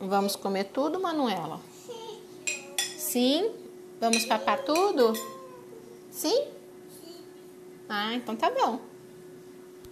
Vamos comer tudo, Manuela? Sim? Sim? Vamos papar tudo? Sim? Ah, então tá bom.